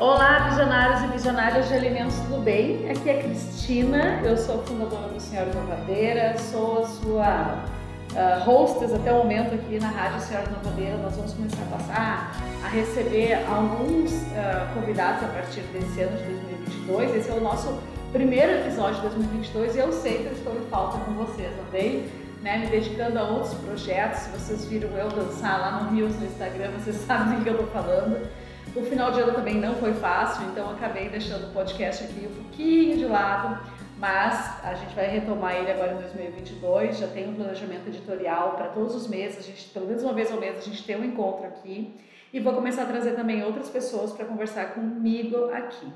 Olá, visionários e visionárias de alimentos, tudo bem? Aqui é Cristina, eu sou fundadora do Senhor Novadeira, sou a sua uh, até o momento aqui na Rádio Senhor Novadeira. Nós vamos começar a passar a receber alguns uh, convidados a partir desse ano de 2022. Esse é o nosso primeiro episódio de 2022 e eu sei que eu estou em falta com vocês, andei né, me dedicando a outros projetos. Se vocês viram eu dançar lá no Rios no Instagram, vocês sabem do que eu estou falando. O final de ano também não foi fácil, então acabei deixando o podcast aqui um pouquinho de lado, mas a gente vai retomar ele agora em 2022. Já tem um planejamento editorial para todos os meses, a gente, pelo menos uma vez ao mês a gente tem um encontro aqui e vou começar a trazer também outras pessoas para conversar comigo aqui.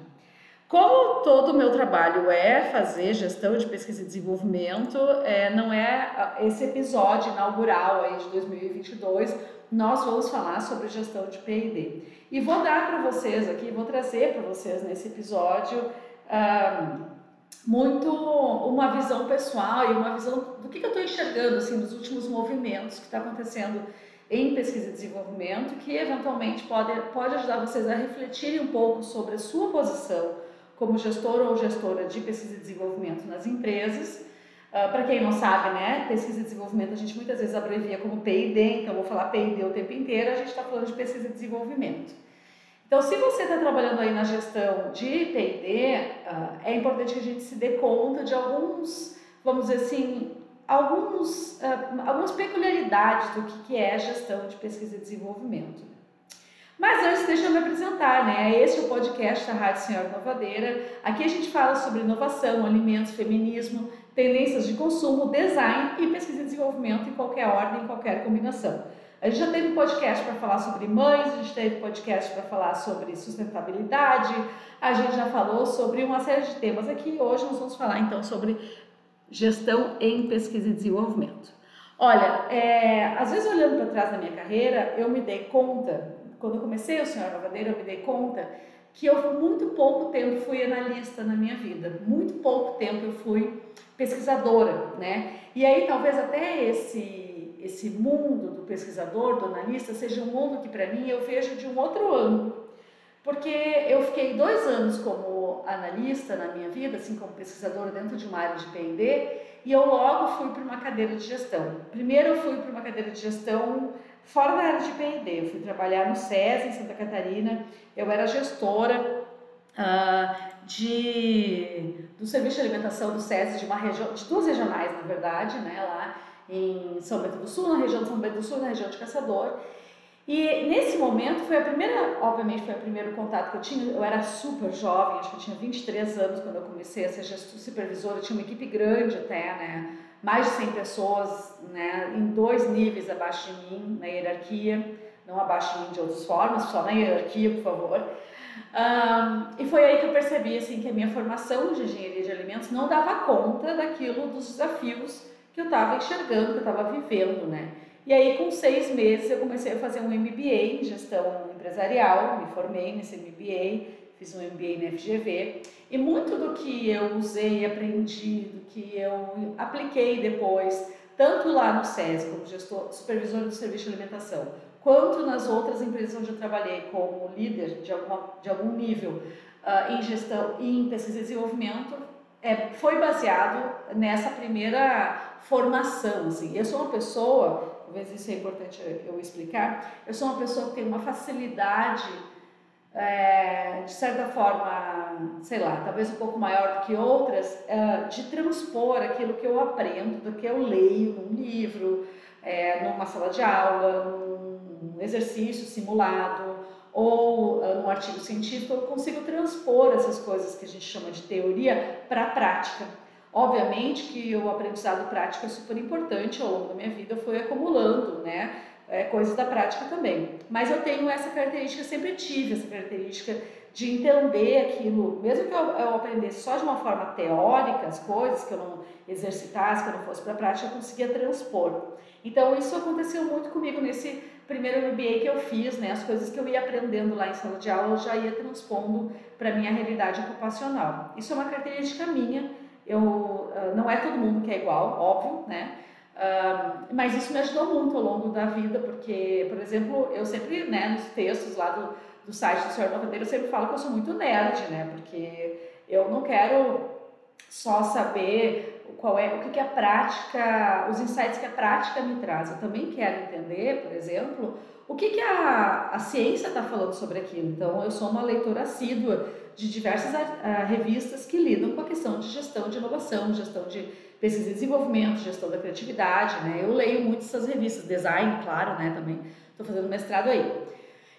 Como todo o meu trabalho é fazer gestão de pesquisa e desenvolvimento, é, não é esse episódio inaugural aí de 2022, nós vamos falar sobre gestão de P&D. E vou dar para vocês aqui, vou trazer para vocês nesse episódio muito uma visão pessoal e uma visão do que, que eu estou enxergando assim, nos últimos movimentos que está acontecendo em pesquisa e desenvolvimento, que eventualmente pode, pode ajudar vocês a refletirem um pouco sobre a sua posição como gestor ou gestora de pesquisa e desenvolvimento nas empresas. Uh, Para quem não sabe, né, pesquisa e desenvolvimento a gente muitas vezes abrevia como P&D, então vou falar P&D o tempo inteiro, a gente está falando de pesquisa e desenvolvimento. Então, se você está trabalhando aí na gestão de P&D, uh, é importante que a gente se dê conta de alguns, vamos dizer assim, alguns, uh, algumas peculiaridades do que, que é gestão de pesquisa e desenvolvimento. Mas antes, deixa eu me apresentar, né? Este é o podcast da Rádio Senhora Novadeira. Aqui a gente fala sobre inovação, alimentos, feminismo, tendências de consumo, design e pesquisa e desenvolvimento em qualquer ordem, em qualquer combinação. A gente já teve um podcast para falar sobre mães, a gente teve podcast para falar sobre sustentabilidade, a gente já falou sobre uma série de temas aqui. Hoje nós vamos falar então sobre gestão em pesquisa e desenvolvimento. Olha, é, às vezes olhando para trás da minha carreira, eu me dei conta quando eu comecei o Senhor Novadeira, eu me dei conta que eu muito pouco tempo fui analista na minha vida, muito pouco tempo eu fui pesquisadora, né? E aí talvez até esse esse mundo do pesquisador, do analista, seja um mundo que para mim eu vejo de um outro ângulo, porque eu fiquei dois anos como analista na minha vida, assim como pesquisadora dentro de uma área de P&D, e eu logo fui para uma cadeira de gestão. Primeiro eu fui para uma cadeira de gestão Fora da área de P&D, eu fui trabalhar no SES em Santa Catarina, eu era gestora uh, de, do serviço de alimentação do SES de uma região, de duas regionais, na verdade, né, lá em São Bento do Sul, na região de São Bento do Sul, na região de Caçador. E nesse momento foi a primeira, obviamente foi o primeiro contato que eu tinha, eu era super jovem, acho que eu tinha 23 anos quando eu comecei a ser supervisora, eu tinha uma equipe grande até, né, mais de 100 pessoas né, em dois níveis abaixo de mim na hierarquia, não abaixo de mim de outras formas, só na hierarquia, por favor. Um, e foi aí que eu percebi assim, que a minha formação de engenharia de alimentos não dava conta daquilo, dos desafios que eu estava enxergando, que eu estava vivendo, né? E aí, com seis meses, eu comecei a fazer um MBA em gestão empresarial, me formei nesse MBA, fiz um MBA na FGV, e muito do que eu usei, aprendi, do que eu apliquei depois, tanto lá no SESI, como gestor, supervisor do serviço de alimentação, quanto nas outras empresas onde eu trabalhei como líder de, alguma, de algum nível uh, em gestão e em pesquisa e desenvolvimento, é, foi baseado nessa primeira formação. Assim. Eu sou uma pessoa, talvez isso é importante eu explicar, eu sou uma pessoa que tem uma facilidade é, de certa forma, sei lá, talvez um pouco maior do que outras, é, de transpor aquilo que eu aprendo, do que eu leio num livro, é, numa sala de aula, num exercício simulado ou uh, num artigo científico, eu consigo transpor essas coisas que a gente chama de teoria para a prática. Obviamente que o aprendizado prático é super importante ao longo da minha vida, foi acumulando, né? Coisas da prática também. Mas eu tenho essa característica, sempre tive essa característica de entender aquilo, mesmo que eu, eu aprendesse só de uma forma teórica as coisas, que eu não exercitasse, que eu não fosse para a prática, eu conseguia transpor. Então isso aconteceu muito comigo nesse primeiro MBA que eu fiz, né? As coisas que eu ia aprendendo lá em sala de aula, eu já ia transpondo para minha realidade ocupacional. Isso é uma característica minha. Eu ah, não é todo mundo que é igual, óbvio, né? Mas isso me ajudou muito ao longo da vida, porque, por exemplo, eu sempre, né, nos textos lá do, do site do Senhor Novadeiro, eu sempre falo que eu sou muito nerd, né? Porque eu não quero só saber qual é o que, que a prática, os insights que a prática me traz. Eu também quero entender, por exemplo, o que, que a, a ciência está falando sobre aquilo. Então, eu sou uma leitora assídua de diversas a, a, revistas que lidam com a questão de gestão de inovação, gestão de pesquisa e desenvolvimento, gestão da criatividade, né? Eu leio muito essas revistas, design, claro, né? Também estou fazendo mestrado aí.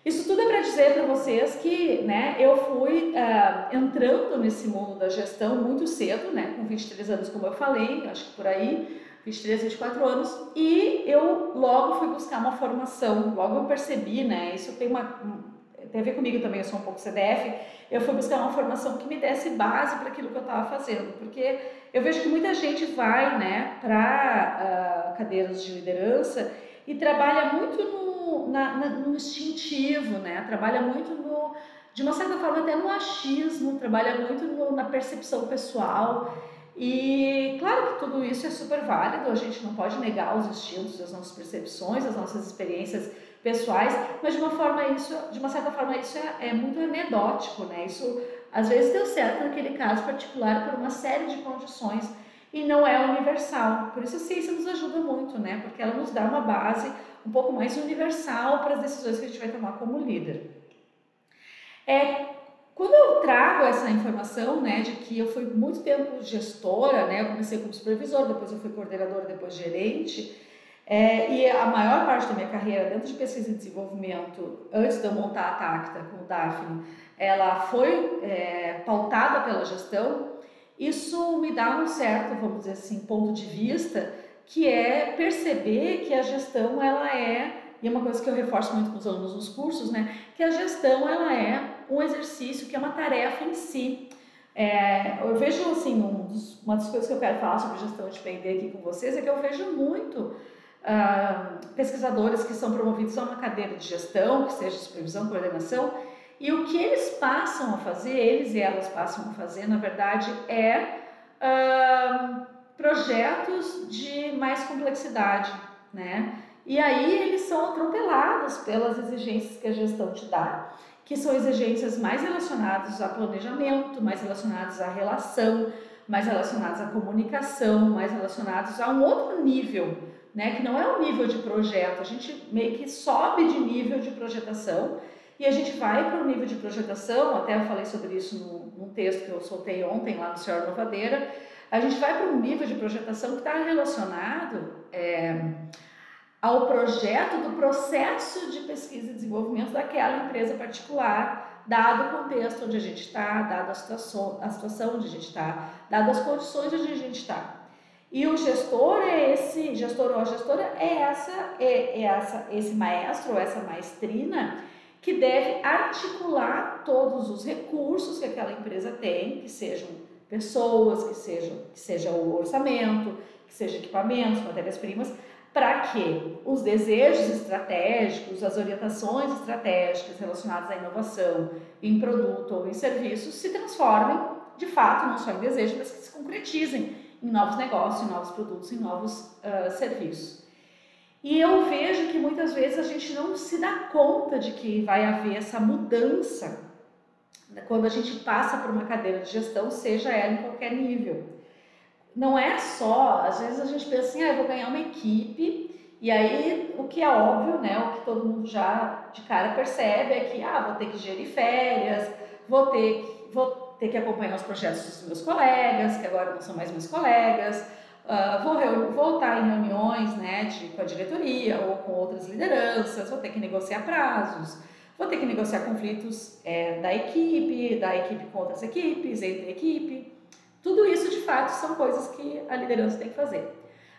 Isso tudo é para dizer para vocês que né, eu fui uh, entrando nesse mundo da gestão muito cedo, né, com 23 anos, como eu falei, acho que por aí, 23, 24 anos, e eu logo fui buscar uma formação, logo eu percebi, né, isso tem, uma, tem a ver comigo também, eu sou um pouco CDF, eu fui buscar uma formação que me desse base para aquilo que eu estava fazendo, porque eu vejo que muita gente vai né, para uh, cadeiras de liderança e trabalha muito no na, na, no instintivo, né? Trabalha muito no, de uma certa forma até no achismo, trabalha muito no, na percepção pessoal. E claro que tudo isso é super válido, a gente não pode negar os instintos, as nossas percepções, as nossas experiências pessoais, mas de uma forma isso, de uma certa forma isso é, é muito anedótico, né? Isso às vezes deu certo naquele caso particular por uma série de condições e não é universal. Por isso a ciência nos ajuda muito, né? Porque ela nos dá uma base um pouco mais universal para as decisões que a gente vai tomar como líder. É, quando eu trago essa informação, né, de que eu fui muito tempo gestora, né, eu comecei como supervisor, depois eu fui coordenadora, depois gerente, é, e a maior parte da minha carreira dentro de pesquisa e desenvolvimento, antes de eu montar a Tacta com o Daphne, ela foi é, pautada pela gestão. Isso me dá um certo, vamos dizer assim, ponto de vista que é perceber que a gestão ela é e é uma coisa que eu reforço muito com os alunos nos cursos, né, que a gestão ela é um exercício que é uma tarefa em si. É, eu vejo assim um dos, uma das coisas que eu quero falar sobre gestão de P&D aqui com vocês é que eu vejo muito ah, pesquisadores que são promovidos a uma cadeira de gestão, que seja supervisão, coordenação, e o que eles passam a fazer, eles e elas passam a fazer, na verdade, é ah, projetos de mais complexidade, né? E aí eles são atropelados pelas exigências que a gestão te dá, que são exigências mais relacionadas a planejamento, mais relacionadas à relação, mais relacionadas à comunicação, mais relacionados a um outro nível, né? Que não é um nível de projeto, a gente meio que sobe de nível de projetação e a gente vai para o nível de projetação, até eu falei sobre isso num, num texto que eu soltei ontem lá no Senhor Novadeira, a gente vai para um nível de projetação que está relacionado é, ao projeto do processo de pesquisa e desenvolvimento daquela empresa particular, dado o contexto onde a gente está, dada a situação, a situação onde a gente está, dadas as condições onde a gente está. E o gestor é esse, gestor ou a gestora é essa, é, é essa, esse maestro ou essa maestrina que deve articular todos os recursos que aquela empresa tem, que sejam pessoas, que sejam que seja o orçamento, que seja equipamentos, matérias-primas, para que os desejos estratégicos, as orientações estratégicas relacionadas à inovação em produto ou em serviço se transformem, de fato, não só em desejos, mas que se concretizem em novos negócios, em novos produtos, em novos uh, serviços. E eu vejo que muitas vezes a gente não se dá conta de que vai haver essa mudança quando a gente passa por uma cadeira de gestão, seja ela em qualquer nível. Não é só, às vezes a gente pensa assim, ah, eu vou ganhar uma equipe, e aí o que é óbvio, né, o que todo mundo já de cara percebe é que, ah, vou ter que gerir férias, vou ter que, vou ter que acompanhar os projetos dos meus colegas, que agora não são mais meus colegas, uh, vou, estar em reuniões né, de, com a diretoria ou com outras lideranças, vou ter que negociar prazos, Vou ter que negociar conflitos é, da equipe, da equipe com outras equipes, entre equipe. Tudo isso, de fato, são coisas que a liderança tem que fazer.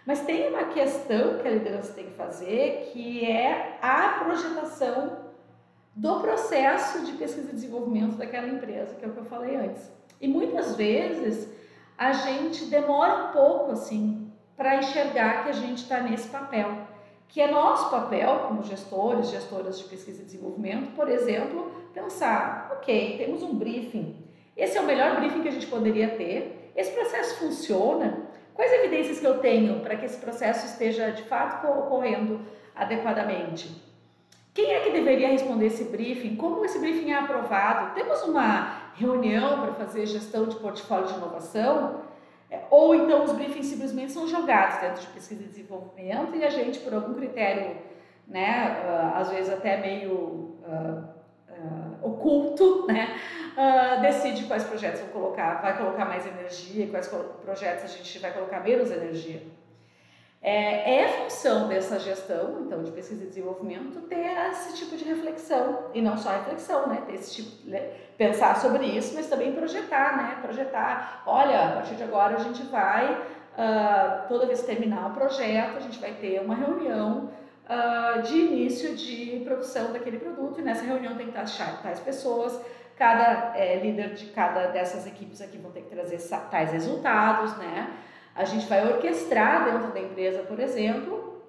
Mas tem uma questão que a liderança tem que fazer, que é a projetação do processo de pesquisa e desenvolvimento daquela empresa, que é o que eu falei antes. E muitas vezes a gente demora um pouco assim para enxergar que a gente está nesse papel que é nosso papel como gestores, gestoras de pesquisa e desenvolvimento, por exemplo, pensar, ok, temos um briefing, esse é o melhor briefing que a gente poderia ter, esse processo funciona, quais evidências que eu tenho para que esse processo esteja de fato ocorrendo adequadamente? Quem é que deveria responder esse briefing? Como esse briefing é aprovado? Temos uma reunião para fazer gestão de portfólio de inovação? É, ou então os briefings simplesmente são jogados dentro de pesquisa e desenvolvimento e a gente, por algum critério, né, uh, às vezes até meio uh, uh, oculto, né, decide quais projetos vão colocar, vai colocar mais energia, quais projetos a gente vai colocar menos energia. É, é função dessa gestão, então, de pesquisa e desenvolvimento, ter esse tipo de reflexão, e não só reflexão, né? Ter esse tipo, né? pensar sobre isso, mas também projetar, né? Projetar, olha, a partir de agora a gente vai, uh, toda vez que terminar o projeto, a gente vai ter uma reunião uh, de início de produção daquele produto, e nessa reunião tem que estar tais pessoas, cada é, líder de cada dessas equipes aqui vão ter que trazer tais resultados, né? A gente vai orquestrar dentro da empresa, por exemplo,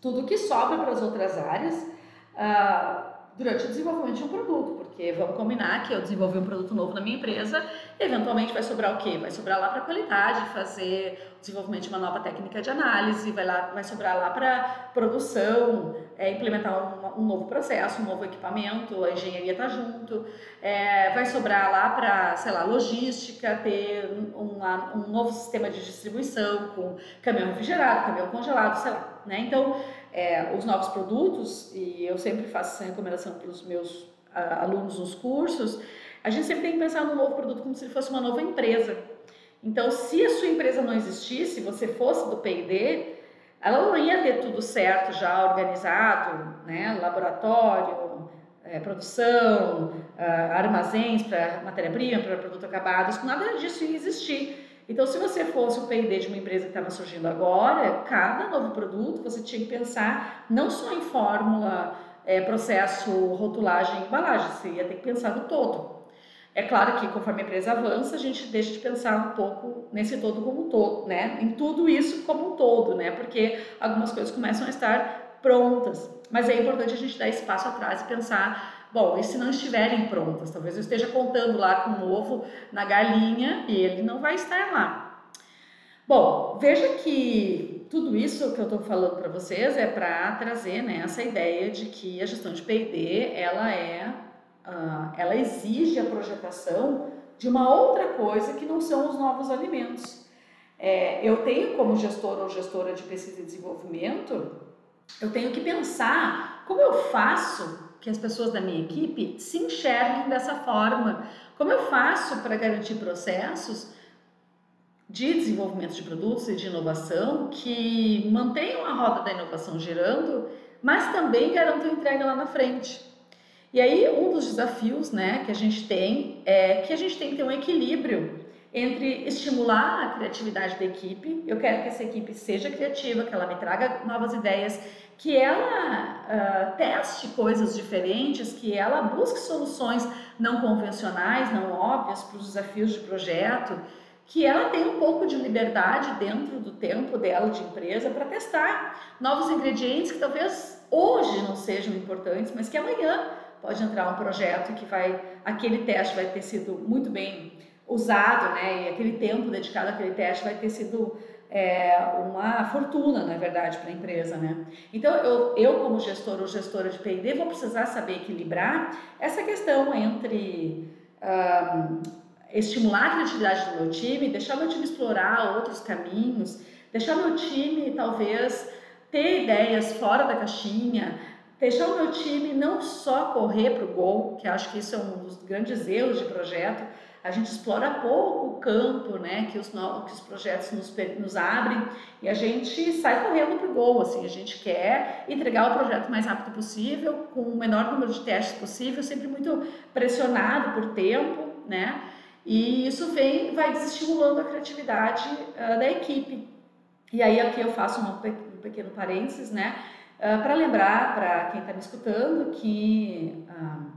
tudo que sobra para as outras áreas uh, durante o desenvolvimento de um produto, porque vamos combinar que eu desenvolvi um produto novo na minha empresa, eventualmente vai sobrar o quê? Vai sobrar lá para qualidade, fazer desenvolvimento de uma nova técnica de análise, vai, lá, vai sobrar lá para produção, é, implementar um, um, novo processo, um novo equipamento, a engenharia está junto, é, vai sobrar lá para, sei lá, logística, ter um, um novo sistema de distribuição com caminhão refrigerado, caminhão congelado, sei lá, né? Então, é, os novos produtos, e eu sempre faço essa recomendação para os meus alunos nos cursos, a gente sempre tem que pensar no novo produto como se ele fosse uma nova empresa. Então, se a sua empresa não existisse, você fosse do P&D, ela não ia ter tudo certo já organizado, né? Laboratório, é, produção, uh, armazéns para matéria-prima, para produto acabado, isso, nada disso ia existir. Então, se você fosse o P&D de uma empresa que estava surgindo agora, cada novo produto você tinha que pensar não só em fórmula, é, processo, rotulagem embalagem, você ia ter que pensar no todo. É claro que conforme a empresa avança, a gente deixa de pensar um pouco nesse todo como um todo, né? Em tudo isso como um todo, né? Porque algumas coisas começam a estar prontas, mas é importante a gente dar espaço atrás e pensar Bom, e se não estiverem prontas? Talvez eu esteja contando lá com o ovo na galinha e ele não vai estar lá. Bom, veja que tudo isso que eu estou falando para vocês é para trazer né, essa ideia de que a gestão de P&D ela é, uh, ela exige a projetação de uma outra coisa que não são os novos alimentos. É, eu tenho como gestor ou gestora de pesquisa e desenvolvimento, eu tenho que pensar como eu faço que as pessoas da minha equipe se enxerguem dessa forma. Como eu faço para garantir processos de desenvolvimento de produtos e de inovação que mantenham a roda da inovação girando, mas também garantam entrega lá na frente. E aí, um dos desafios né, que a gente tem é que a gente tem que ter um equilíbrio entre estimular a criatividade da equipe, eu quero que essa equipe seja criativa, que ela me traga novas ideias, que ela uh, teste coisas diferentes, que ela busque soluções não convencionais, não óbvias para os desafios de projeto, que ela tenha um pouco de liberdade dentro do tempo dela de empresa para testar novos ingredientes que talvez hoje não sejam importantes, mas que amanhã pode entrar um projeto que vai aquele teste vai ter sido muito bem usado, né? E aquele tempo dedicado àquele teste vai ter sido é, uma fortuna, na verdade, para a empresa, né? Então, eu, eu como gestor ou gestora de P&D vou precisar saber equilibrar essa questão entre um, estimular a criatividade do meu time, deixar meu time explorar outros caminhos, deixar meu time, talvez, ter ideias fora da caixinha, deixar o meu time não só correr para o gol, que acho que isso é um dos grandes erros de projeto, a gente explora pouco o campo, né, que os, que os projetos nos, nos abrem e a gente sai correndo para o gol, assim, a gente quer entregar o projeto o mais rápido possível, com o menor número de testes possível, sempre muito pressionado por tempo, né, e isso vem, vai desestimulando a criatividade uh, da equipe. E aí aqui eu faço um, um pequeno parênteses, né, uh, para lembrar para quem está me escutando que uh,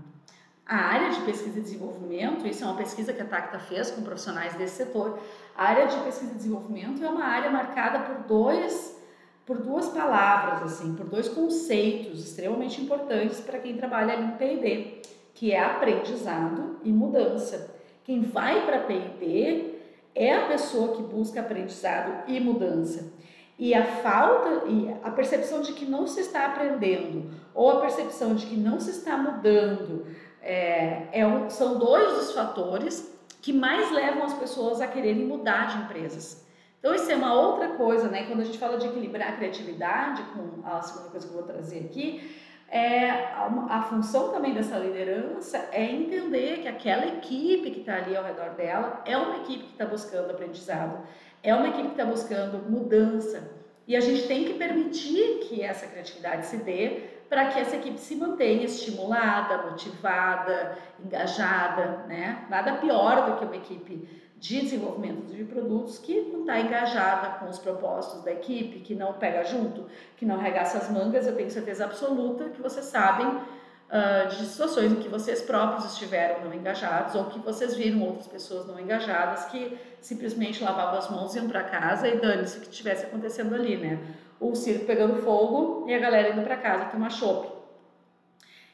a área de pesquisa e desenvolvimento, isso é uma pesquisa que a Tacta fez com profissionais desse setor, a área de pesquisa e desenvolvimento é uma área marcada por dois por duas palavras assim, por dois conceitos extremamente importantes para quem trabalha em P&D, que é aprendizado e mudança. Quem vai para P&D é a pessoa que busca aprendizado e mudança. E a falta e a percepção de que não se está aprendendo ou a percepção de que não se está mudando é, é um, são dois dos fatores que mais levam as pessoas a quererem mudar de empresas. Então, isso é uma outra coisa, né? Quando a gente fala de equilibrar a criatividade, com a segunda coisa que eu vou trazer aqui, é, a, a função também dessa liderança é entender que aquela equipe que está ali ao redor dela é uma equipe que está buscando aprendizado, é uma equipe que está buscando mudança. E a gente tem que permitir que essa criatividade se dê para que essa equipe se mantenha estimulada, motivada, engajada, né? Nada pior do que uma equipe de desenvolvimento de produtos que não está engajada com os propósitos da equipe, que não pega junto, que não regaça as mangas. Eu tenho certeza absoluta que vocês sabem uh, de situações em que vocês próprios estiveram não engajados ou que vocês viram outras pessoas não engajadas que simplesmente lavavam as mãos, iam para casa e dane-se o que estivesse acontecendo ali, né? O circo pegando fogo e a galera indo para casa tomar chopp.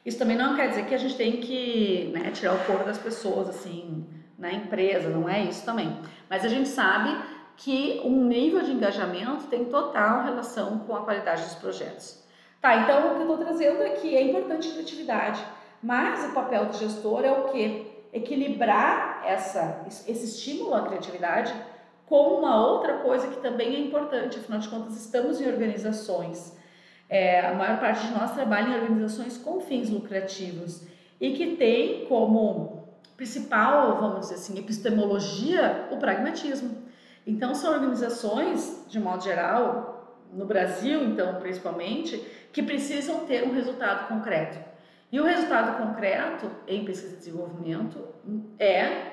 Isso também não quer dizer que a gente tem que né, tirar o corpo das pessoas assim na empresa, não é isso também. Mas a gente sabe que um nível de engajamento tem total relação com a qualidade dos projetos. Tá, então o que eu estou trazendo aqui é importante a criatividade, mas o papel do gestor é o quê? Equilibrar essa, esse estímulo à criatividade com uma outra coisa que também é importante, afinal de contas, estamos em organizações. É, a maior parte de nós trabalha em organizações com fins lucrativos e que tem como principal, vamos dizer assim, epistemologia o pragmatismo. Então, são organizações, de modo geral, no Brasil, então, principalmente, que precisam ter um resultado concreto. E o resultado concreto em pesquisa e desenvolvimento é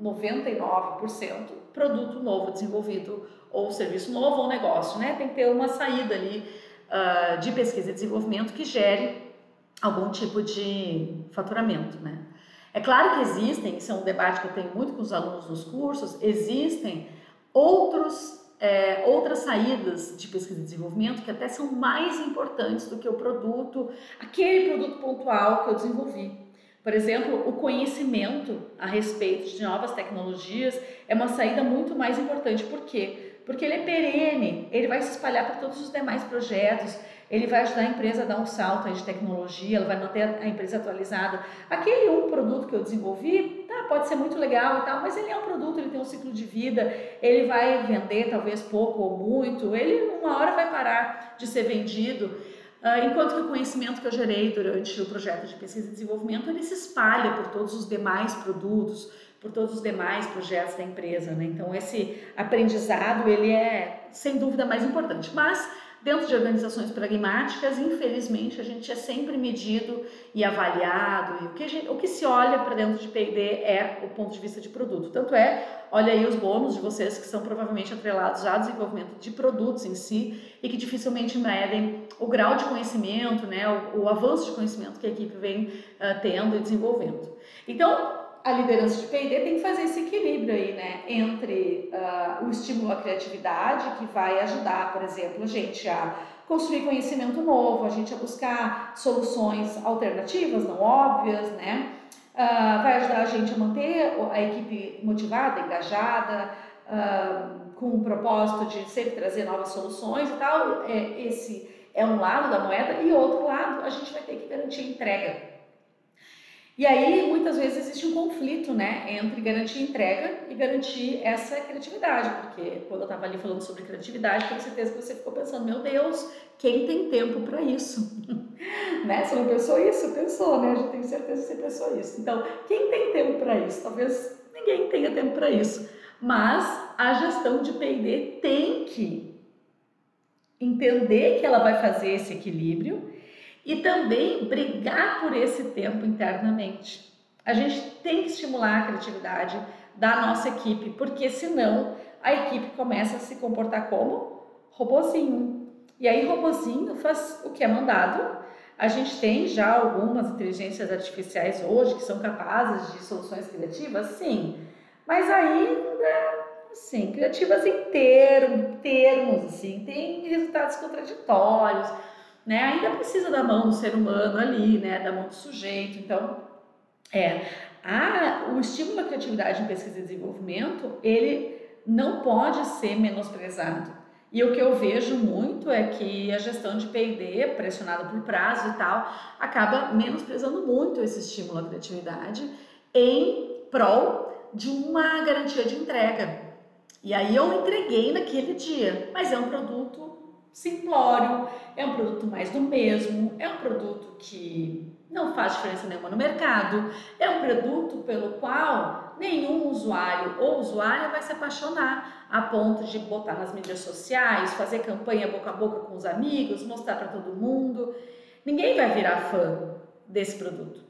99% produto novo desenvolvido ou serviço novo ou negócio, né? Tem que ter uma saída ali uh, de pesquisa e desenvolvimento que gere algum tipo de faturamento, né? É claro que existem, isso é um debate que eu tenho muito com os alunos nos cursos, existem outros é, outras saídas de pesquisa e desenvolvimento que até são mais importantes do que o produto, aquele produto pontual que eu desenvolvi. Por exemplo, o conhecimento a respeito de novas tecnologias é uma saída muito mais importante. Por quê? Porque ele é perene, ele vai se espalhar para todos os demais projetos, ele vai ajudar a empresa a dar um salto de tecnologia, ela vai manter a empresa atualizada. Aquele um produto que eu desenvolvi, pode ser muito legal e tal, mas ele é um produto, ele tem um ciclo de vida, ele vai vender talvez pouco ou muito, ele uma hora vai parar de ser vendido. Uh, enquanto que o conhecimento que eu gerei durante o projeto de pesquisa e desenvolvimento, ele se espalha por todos os demais produtos, por todos os demais projetos da empresa, né? Então esse aprendizado, ele é sem dúvida mais importante, mas Dentro de organizações pragmáticas, infelizmente, a gente é sempre medido e avaliado, e o que, gente, o que se olha para dentro de P&D é o ponto de vista de produto. Tanto é, olha aí os bônus de vocês que são provavelmente atrelados ao desenvolvimento de produtos em si e que dificilmente medem o grau de conhecimento, né, o, o avanço de conhecimento que a equipe vem uh, tendo e desenvolvendo. Então, a liderança de P&D tem que fazer esse equilíbrio aí, né, entre uh, o estímulo à criatividade, que vai ajudar, por exemplo, a gente a construir conhecimento novo, a gente a buscar soluções alternativas, não óbvias, né, uh, vai ajudar a gente a manter a equipe motivada, engajada, uh, com o propósito de sempre trazer novas soluções e tal, é, esse é um lado da moeda, e outro lado, a gente vai ter que garantir entrega, e aí, muitas vezes, existe um conflito né, entre garantir entrega e garantir essa criatividade, porque quando eu estava ali falando sobre criatividade, tenho certeza que você ficou pensando: meu Deus, quem tem tempo para isso? né? Você não pensou isso? Pensou, né? Eu tenho certeza que você pensou isso. Então, quem tem tempo para isso? Talvez ninguém tenha tempo para isso, mas a gestão de PD tem que entender que ela vai fazer esse equilíbrio e também brigar por esse tempo internamente. A gente tem que estimular a criatividade da nossa equipe, porque senão a equipe começa a se comportar como robozinho. E aí robozinho faz o que é mandado. A gente tem já algumas inteligências artificiais hoje que são capazes de soluções criativas, sim, mas ainda assim, criativas em termos, termos assim, tem resultados contraditórios né, ainda precisa da mão do ser humano ali, né, da mão do sujeito. Então, é, a, o estímulo à criatividade em pesquisa e desenvolvimento, ele não pode ser menosprezado. E o que eu vejo muito é que a gestão de P&D, pressionada por prazo e tal, acaba menosprezando muito esse estímulo à criatividade em prol de uma garantia de entrega. E aí eu entreguei naquele dia, mas é um produto simplório, é um produto mais do mesmo, é um produto que não faz diferença nenhuma no mercado, é um produto pelo qual nenhum usuário ou usuária vai se apaixonar a ponto de botar nas mídias sociais, fazer campanha boca a boca com os amigos, mostrar para todo mundo. Ninguém vai virar fã desse produto.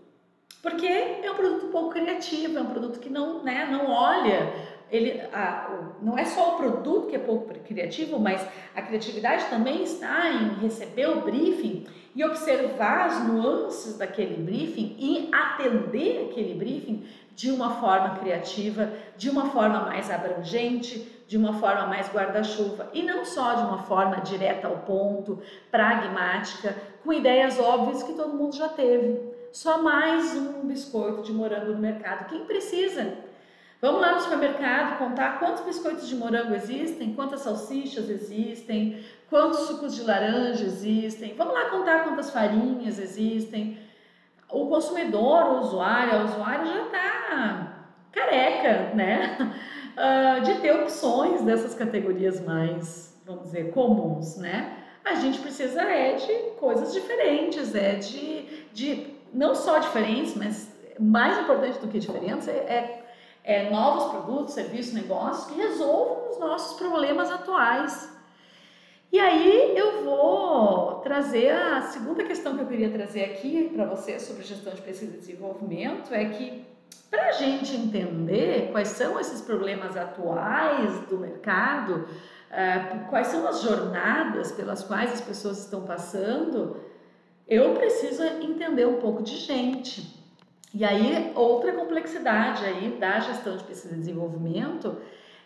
Porque é um produto pouco criativo, é um produto que não, né, não olha ele, a, não é só o produto que é pouco criativo, mas a criatividade também está em receber o briefing e observar as nuances daquele briefing e atender aquele briefing de uma forma criativa, de uma forma mais abrangente, de uma forma mais guarda-chuva e não só de uma forma direta ao ponto, pragmática, com ideias óbvias que todo mundo já teve. Só mais um biscoito de morango no mercado. Quem precisa? Vamos lá no supermercado contar quantos biscoitos de morango existem, quantas salsichas existem, quantos sucos de laranja existem. Vamos lá contar quantas farinhas existem. O consumidor, o usuário, a usuária já está careca, né? Uh, de ter opções dessas categorias mais, vamos dizer, comuns, né? A gente precisa é de coisas diferentes, é de, de não só diferentes, mas mais importante do que diferentes é, é é, novos produtos, serviços, negócios que resolvam os nossos problemas atuais. E aí eu vou trazer a segunda questão que eu queria trazer aqui para você sobre gestão de pesquisa e desenvolvimento é que para a gente entender quais são esses problemas atuais do mercado, é, quais são as jornadas pelas quais as pessoas estão passando, eu preciso entender um pouco de gente. E aí, outra complexidade aí da gestão de pesquisa e desenvolvimento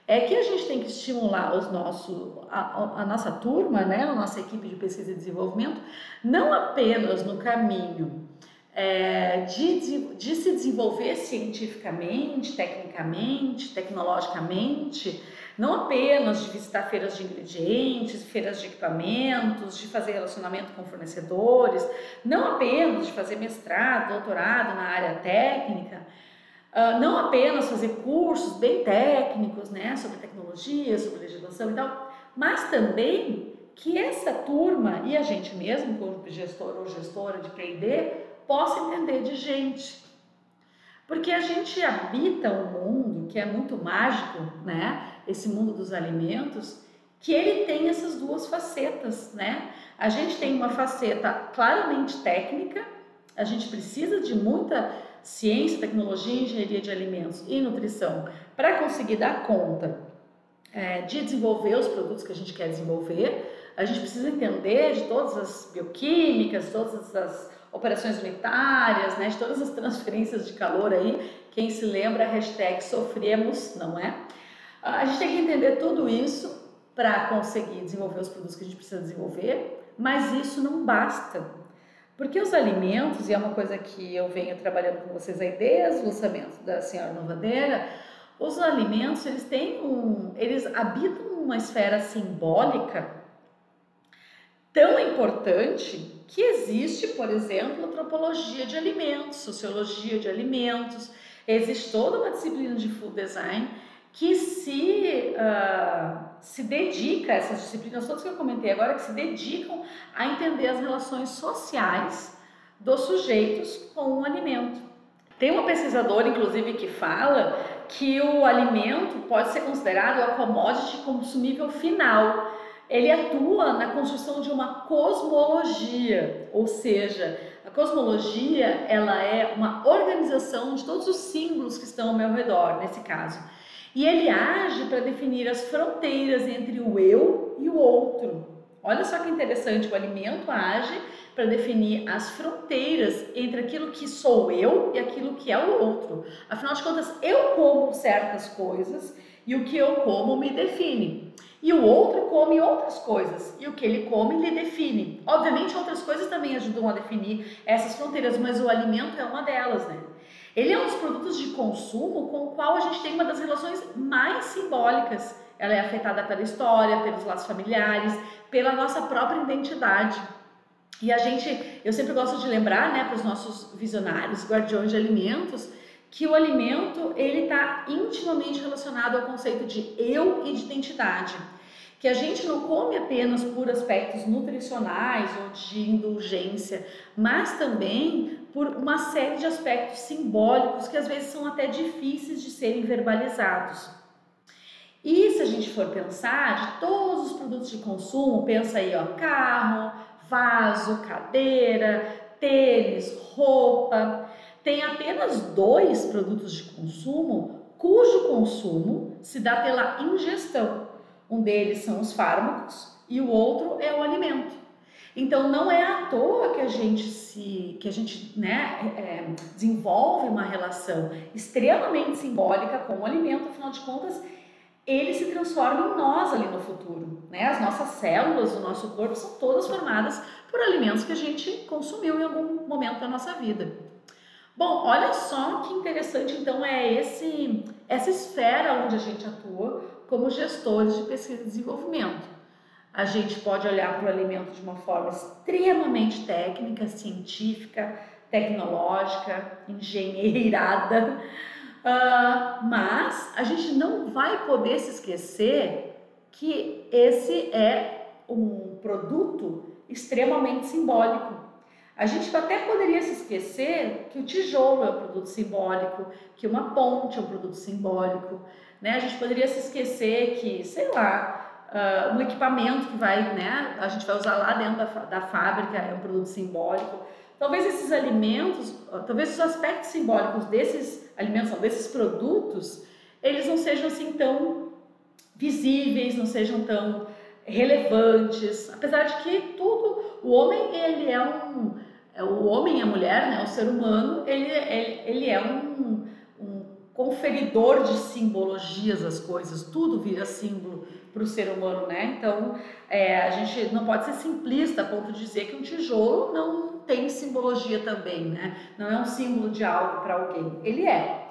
é que a gente tem que estimular os nossos, a, a, nossa turma, né, a nossa equipe de pesquisa e desenvolvimento, não apenas no caminho é, de, de se desenvolver cientificamente, tecnicamente, tecnologicamente, não apenas de visitar feiras de ingredientes, feiras de equipamentos, de fazer relacionamento com fornecedores, não apenas de fazer mestrado, doutorado na área técnica, uh, não apenas fazer cursos bem técnicos, né, sobre tecnologia, sobre legislação e tal, mas também que essa turma e a gente mesmo, como gestor ou gestora de P&D, possa entender de gente. Porque a gente habita um mundo que é muito mágico, né? Esse mundo dos alimentos, que ele tem essas duas facetas, né? A gente tem uma faceta claramente técnica, a gente precisa de muita ciência, tecnologia, engenharia de alimentos e nutrição para conseguir dar conta é, de desenvolver os produtos que a gente quer desenvolver. A gente precisa entender de todas as bioquímicas, todas as operações unitárias, né, de todas as transferências de calor aí. Quem se lembra, hashtag sofremos, não é? A gente tem que entender tudo isso para conseguir desenvolver os produtos que a gente precisa desenvolver, mas isso não basta. Porque os alimentos, e é uma coisa que eu venho trabalhando com vocês aí desde o lançamento da Senhora Novadeira, os alimentos, eles têm um, eles habitam uma esfera simbólica tão importante que existe, por exemplo, antropologia de alimentos, sociologia de alimentos, existe toda uma disciplina de food design que se, uh, se dedica, essas disciplinas todas que eu comentei agora, que se dedicam a entender as relações sociais dos sujeitos com o alimento. Tem uma pesquisadora, inclusive, que fala que o alimento pode ser considerado a commodity consumível final. Ele atua na construção de uma cosmologia, ou seja, a cosmologia ela é uma organização de todos os símbolos que estão ao meu redor, nesse caso. E ele age para definir as fronteiras entre o eu e o outro. Olha só que interessante, o alimento age para definir as fronteiras entre aquilo que sou eu e aquilo que é o outro. Afinal de contas, eu como certas coisas e o que eu como me define. E o outro come outras coisas e o que ele come lhe define. Obviamente, outras coisas também ajudam a definir essas fronteiras, mas o alimento é uma delas, né? Ele é um dos produtos de consumo com o qual a gente tem uma das relações mais simbólicas. ela é afetada pela história, pelos laços familiares, pela nossa própria identidade. E a gente, eu sempre gosto de lembrar, né, para os nossos visionários, guardiões de alimentos, que o alimento ele está intimamente relacionado ao conceito de eu e de identidade. Que a gente não come apenas por aspectos nutricionais ou de indulgência, mas também por uma série de aspectos simbólicos que às vezes são até difíceis de serem verbalizados. E se a gente for pensar de todos os produtos de consumo, pensa aí, ó, carro, vaso, cadeira, tênis, roupa, tem apenas dois produtos de consumo cujo consumo se dá pela ingestão. Um deles são os fármacos e o outro é o alimento. Então não é à toa que a gente se que a gente né, é, desenvolve uma relação extremamente simbólica com o alimento, afinal de contas, ele se transforma em nós ali no futuro. Né? As nossas células do nosso corpo são todas formadas por alimentos que a gente consumiu em algum momento da nossa vida. Bom, olha só que interessante então é esse essa esfera onde a gente atua como gestores de pesquisa e desenvolvimento. A gente pode olhar para o alimento de uma forma extremamente técnica, científica, tecnológica, engenheirada, uh, mas a gente não vai poder se esquecer que esse é um produto extremamente simbólico. A gente até poderia se esquecer que o tijolo é um produto simbólico, que uma ponte é um produto simbólico, né? A gente poderia se esquecer que, sei lá, uh, um equipamento que vai, né? A gente vai usar lá dentro da, da fábrica é um produto simbólico. Talvez esses alimentos, talvez os aspectos simbólicos desses alimentos, desses produtos, eles não sejam assim tão visíveis, não sejam tão relevantes, apesar de que tudo, o homem ele é um é, o homem e a mulher, né, o ser humano, ele, ele, ele é um conferidor de simbologias das coisas, tudo vira símbolo para o ser humano, né? Então, é, a gente não pode ser simplista a ponto de dizer que um tijolo não tem simbologia também, né? Não é um símbolo de algo para alguém. Ele é.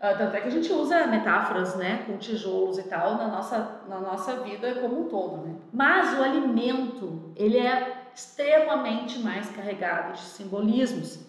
Uh, tanto é que a gente usa metáforas, né, com tijolos e tal na nossa, na nossa vida como um todo, né? Mas o alimento, ele é extremamente mais carregado de simbolismos.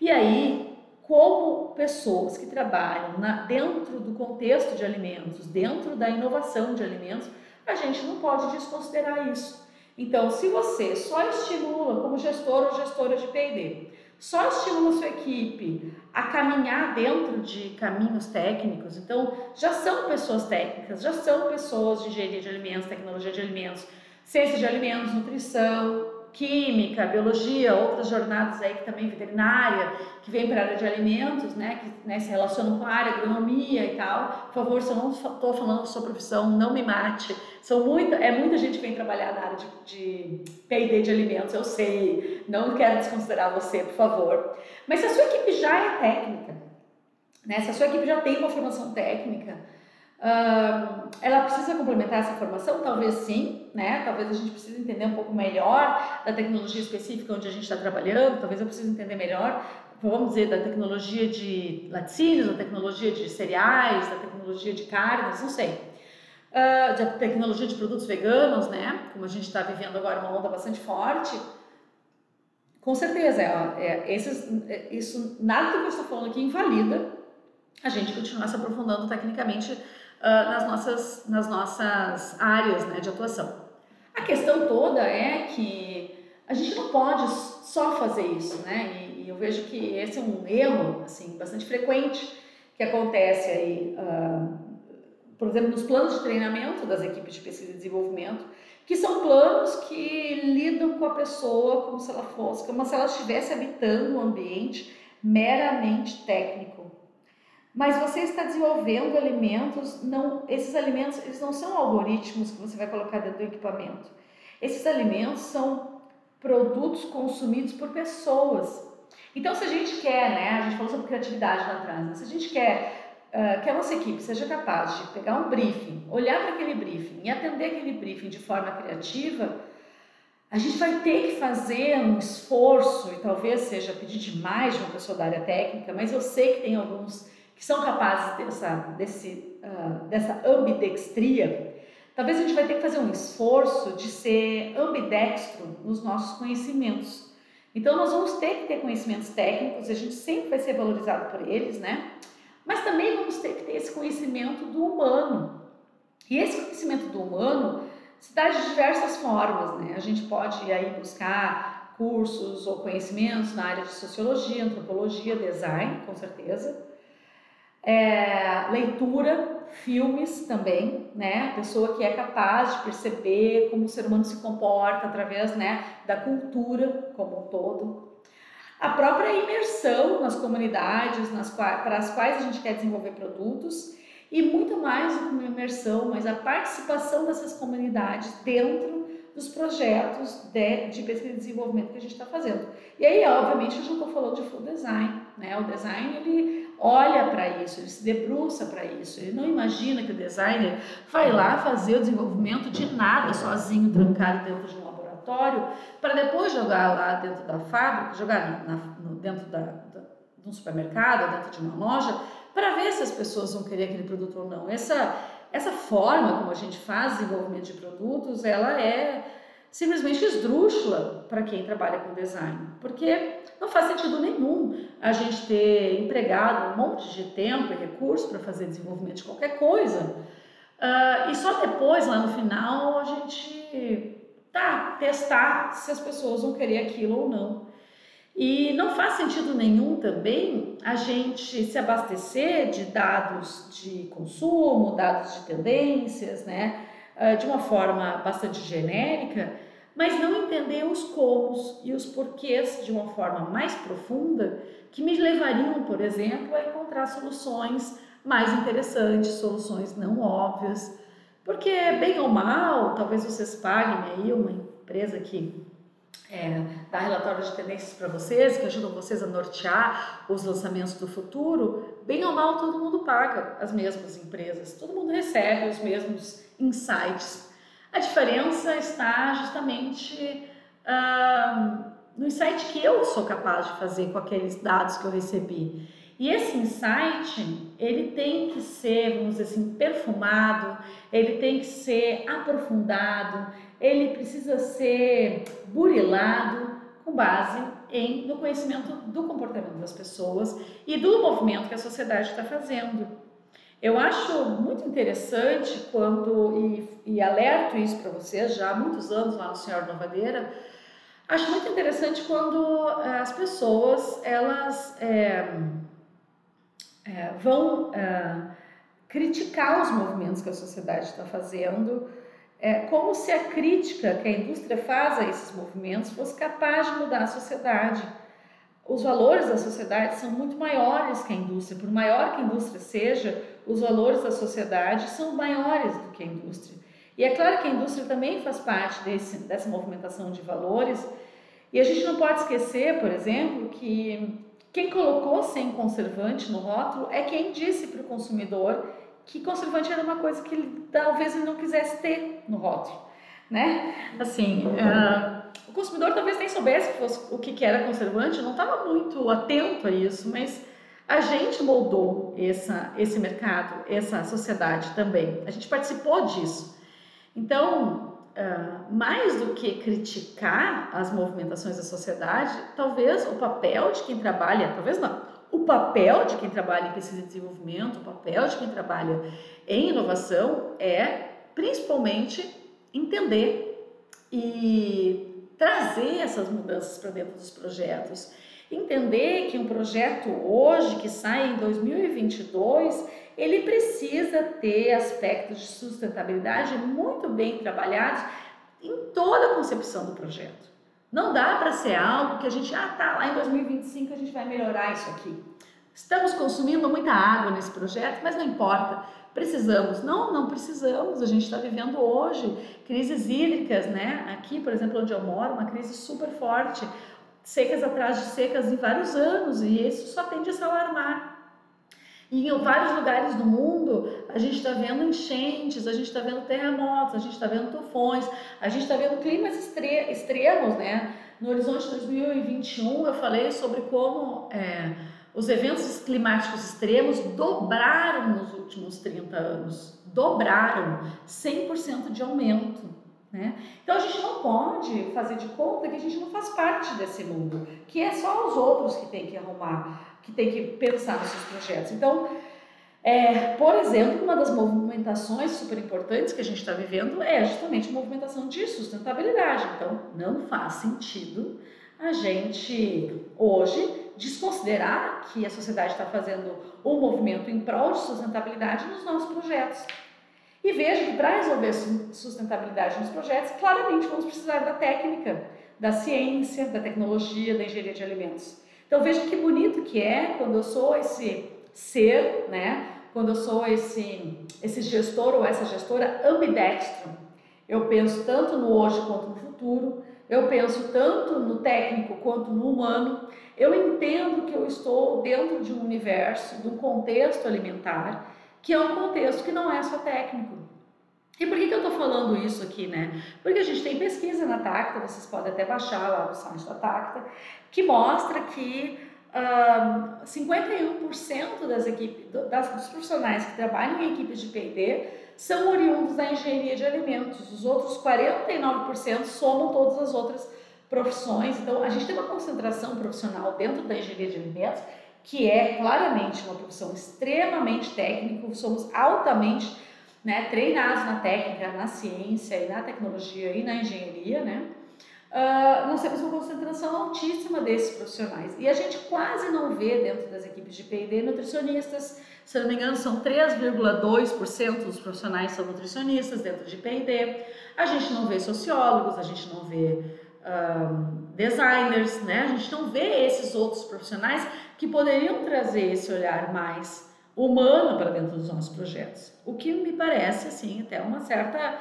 E aí, como pessoas que trabalham na, dentro do contexto de alimentos, dentro da inovação de alimentos, a gente não pode desconsiderar isso. Então, se você só estimula, como gestor ou gestora de P&D, só estimula sua equipe a caminhar dentro de caminhos técnicos, então já são pessoas técnicas, já são pessoas de engenharia de alimentos, tecnologia de alimentos, ciência de alimentos, nutrição, química, biologia, outras jornadas aí que também veterinária, que vem para a área de alimentos, né, que né, se relacionam com a área agronomia e tal. Por favor, se eu não estou falando da sua profissão, não me mate. São muita, é muita gente que vem trabalhar na área de, de P&D de alimentos, eu sei. Não quero desconsiderar você, por favor. Mas se a sua equipe já é técnica, né, se a sua equipe já tem uma formação técnica, Uh, ela precisa complementar essa formação? Talvez sim, né? Talvez a gente precise entender um pouco melhor da tecnologia específica onde a gente está trabalhando, talvez eu precise entender melhor, vamos dizer, da tecnologia de laticínios, da tecnologia de cereais, da tecnologia de carnes, não sei. Uh, da tecnologia de produtos veganos, né? Como a gente está vivendo agora uma onda bastante forte. Com certeza, é, é, esses, é, isso, nada que eu estou falando aqui invalida a gente continuar se aprofundando tecnicamente uh, nas, nossas, nas nossas áreas né, de atuação. A questão toda é que a gente não pode só fazer isso, né? E, e eu vejo que esse é um erro, assim, bastante frequente que acontece aí, uh, por exemplo, nos planos de treinamento das equipes de pesquisa e desenvolvimento, que são planos que lidam com a pessoa como se ela fosse, como se ela estivesse habitando um ambiente meramente técnico, mas você está desenvolvendo alimentos, não, esses alimentos eles não são algoritmos que você vai colocar dentro do equipamento. Esses alimentos são produtos consumidos por pessoas. Então, se a gente quer, né, a gente falou sobre criatividade lá atrás, né, se a gente quer uh, que a nossa equipe seja capaz de pegar um briefing, olhar para aquele briefing e atender aquele briefing de forma criativa, a gente vai ter que fazer um esforço, e talvez seja pedir demais de uma pessoa da área técnica, mas eu sei que tem alguns que são capazes dessa, desse, uh, dessa ambidextria, talvez a gente vai ter que fazer um esforço de ser ambidextro nos nossos conhecimentos. Então, nós vamos ter que ter conhecimentos técnicos, a gente sempre vai ser valorizado por eles, né? Mas também vamos ter que ter esse conhecimento do humano. E esse conhecimento do humano se dá de diversas formas, né? A gente pode aí buscar cursos ou conhecimentos na área de sociologia, antropologia, design, com certeza. É, leitura, filmes também, né? Pessoa que é capaz de perceber como o ser humano se comporta através, né, da cultura como um todo. A própria imersão nas comunidades nas quais, para as quais a gente quer desenvolver produtos e muito mais do que uma imersão, mas a participação dessas comunidades dentro dos projetos de, de pesquisa e desenvolvimento que a gente está fazendo. E aí, obviamente, eu já estou falando de full design, né? O design, ele olha para isso, ele se debruça para isso, ele não imagina que o designer vai lá fazer o desenvolvimento de nada sozinho, trancado dentro de um laboratório, para depois jogar lá dentro da fábrica, jogar na, na, dentro da, da, de um supermercado, dentro de uma loja, para ver se as pessoas vão querer aquele produto ou não. Essa, essa forma como a gente faz desenvolvimento de produtos, ela é simplesmente esdrúxula para quem trabalha com design, porque não faz sentido nenhum a gente ter empregado um monte de tempo e recurso para fazer desenvolvimento de qualquer coisa uh, e só depois, lá no final, a gente tá, testar se as pessoas vão querer aquilo ou não. E não faz sentido nenhum também a gente se abastecer de dados de consumo, dados de tendências, né, ah, de uma forma bastante genérica, mas não entender os comos e os porquês de uma forma mais profunda que me levariam, por exemplo, a encontrar soluções mais interessantes, soluções não óbvias. Porque, bem ou mal, talvez vocês paguem aí uma empresa que é, dá relatórios de tendências para vocês, que ajudam vocês a nortear os lançamentos do futuro, bem ou mal todo mundo paga as mesmas empresas, todo mundo recebe os mesmos insights. A diferença está justamente uh, no insight que eu sou capaz de fazer com aqueles dados que eu recebi. E esse insight, ele tem que ser, vamos dizer assim, perfumado, ele tem que ser aprofundado, ele precisa ser burilado com base em, no conhecimento do comportamento das pessoas e do movimento que a sociedade está fazendo. Eu acho muito interessante quando, e, e alerto isso para vocês já há muitos anos lá no Senhor Novadeira, acho muito interessante quando eh, as pessoas elas é, é, vão é, criticar os movimentos que a sociedade está fazendo como se a crítica que a indústria faz a esses movimentos fosse capaz de mudar a sociedade. Os valores da sociedade são muito maiores que a indústria. Por maior que a indústria seja, os valores da sociedade são maiores do que a indústria. E é claro que a indústria também faz parte desse, dessa movimentação de valores. E a gente não pode esquecer, por exemplo, que quem colocou sem conservante no rótulo é quem disse para o consumidor que conservante era uma coisa que ele, talvez ele não quisesse ter no rótulo, né? Assim, uh, o consumidor talvez nem soubesse o que era conservante, não estava muito atento a isso, mas a gente moldou essa, esse mercado, essa sociedade também. A gente participou disso. Então, uh, mais do que criticar as movimentações da sociedade, talvez o papel de quem trabalha, talvez não, o papel de quem trabalha em pesquisa e desenvolvimento, o papel de quem trabalha em inovação é principalmente entender e trazer essas mudanças para dentro dos projetos. Entender que um projeto hoje que sai em 2022, ele precisa ter aspectos de sustentabilidade muito bem trabalhados em toda a concepção do projeto. Não dá para ser algo que a gente, ah, tá, lá em 2025 a gente vai melhorar isso aqui. Estamos consumindo muita água nesse projeto, mas não importa. Precisamos? Não, não precisamos. A gente está vivendo hoje crises hídricas, né? Aqui, por exemplo, onde eu moro, uma crise super forte, secas atrás de secas em vários anos, e isso só tende a se alarmar. E em vários lugares do mundo, a gente está vendo enchentes, a gente está vendo terremotos, a gente está vendo tufões, a gente está vendo climas extremos, né? No Horizonte 2021, eu falei sobre como é, Os eventos climáticos extremos dobraram nos últimos 30 anos. Dobraram 100% de aumento. Né? Então a gente não pode fazer de conta que a gente não faz parte desse mundo, que é só os outros que tem que arrumar, que tem que pensar nesses projetos. Então, é, por exemplo, uma das movimentações super importantes que a gente está vivendo é justamente a movimentação de sustentabilidade. Então, não faz sentido a gente hoje desconsiderar que a sociedade está fazendo um movimento em prol de sustentabilidade nos nossos projetos. E veja que para resolver sustentabilidade nos projetos, claramente vamos precisar da técnica, da ciência, da tecnologia, da engenharia de alimentos. Então veja que bonito que é quando eu sou esse ser, né? Quando eu sou esse esse gestor ou essa gestora ambidextro. Eu penso tanto no hoje quanto no futuro, eu penso tanto no técnico quanto no humano. Eu entendo que eu estou dentro de um universo, de um contexto alimentar, que é um contexto que não é só técnico. E por que, que eu estou falando isso aqui, né? Porque a gente tem pesquisa na Tacta, vocês podem até baixar lá no site da Tacta, que mostra que uh, 51% das equipes, das, dos profissionais que trabalham em equipes de P&D são oriundos da engenharia de alimentos. Os outros 49% somam todas as outras profissões. Então, a gente tem uma concentração profissional dentro da engenharia de alimentos que é claramente uma profissão extremamente técnica, somos altamente né, treinados na técnica, na ciência e na tecnologia e na engenharia, né? Uh, nós temos uma concentração altíssima desses profissionais. E a gente quase não vê dentro das equipes de P&D nutricionistas, se não me engano, são 3,2% dos profissionais são nutricionistas dentro de P&D. A gente não vê sociólogos, a gente não vê um, designers, né? A gente não vê esses outros profissionais que poderiam trazer esse olhar mais humano para dentro dos nossos projetos. O que me parece, assim, até uma certa...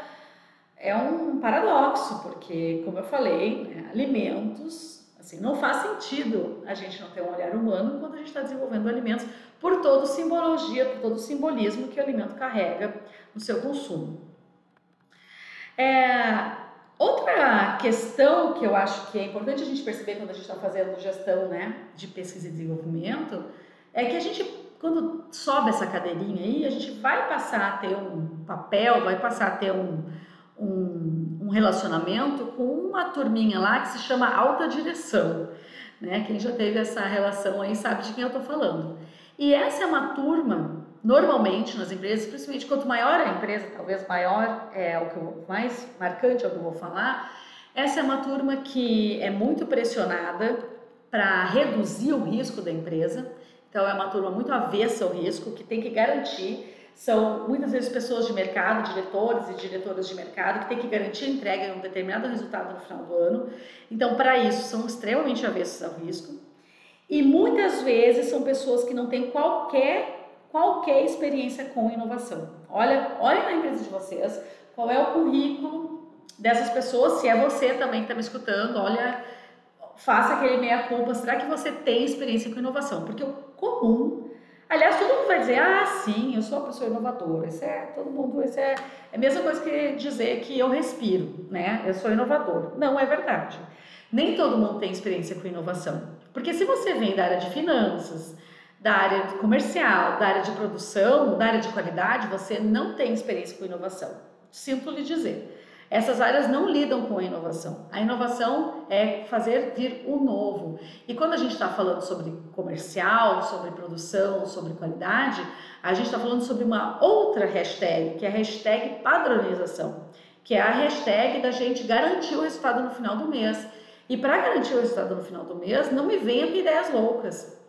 É um paradoxo, porque, como eu falei, né, alimentos, assim, não faz sentido a gente não ter um olhar humano quando a gente está desenvolvendo alimentos por toda simbologia, por todo o simbolismo que o alimento carrega no seu consumo. É, outra questão que eu acho que é importante a gente perceber quando a gente está fazendo gestão né, de pesquisa e desenvolvimento é que a gente, quando sobe essa cadeirinha aí, a gente vai passar a ter um papel, vai passar a ter um, um, um relacionamento com uma turminha lá que se chama alta direção. Né? Quem já teve essa relação aí sabe de quem eu estou falando. E essa é uma turma, normalmente nas empresas, principalmente quanto maior a empresa, talvez maior é o que eu, mais marcante é o que eu vou falar, essa é uma turma que é muito pressionada para reduzir o risco da empresa. Então é uma turma muito avessa ao risco, que tem que garantir são muitas vezes pessoas de mercado, diretores e diretoras de mercado, que têm que garantir a entrega de um determinado resultado no final do ano. Então, para isso, são extremamente avessos ao risco. E muitas vezes são pessoas que não têm qualquer qualquer experiência com inovação. Olha, olha na empresa de vocês, qual é o currículo dessas pessoas, se é você também que está me escutando, olha, faça aquele meia culpa, será que você tem experiência com inovação? Porque o comum, aliás, todo mundo vai dizer, ah, sim, eu sou uma pessoa inovadora, isso é, todo mundo, isso é, é a mesma coisa que dizer que eu respiro, né, eu sou inovador. Não é verdade. Nem todo mundo tem experiência com inovação. Porque se você vem da área de finanças, da área comercial, da área de produção, da área de qualidade, você não tem experiência com inovação. Sinto lhe dizer. Essas áreas não lidam com a inovação. A inovação é fazer vir o novo. E quando a gente está falando sobre comercial, sobre produção, sobre qualidade, a gente está falando sobre uma outra hashtag, que é a hashtag padronização, que é a hashtag da gente garantir o resultado no final do mês. E para garantir o resultado no final do mês, não me venha com ideias loucas.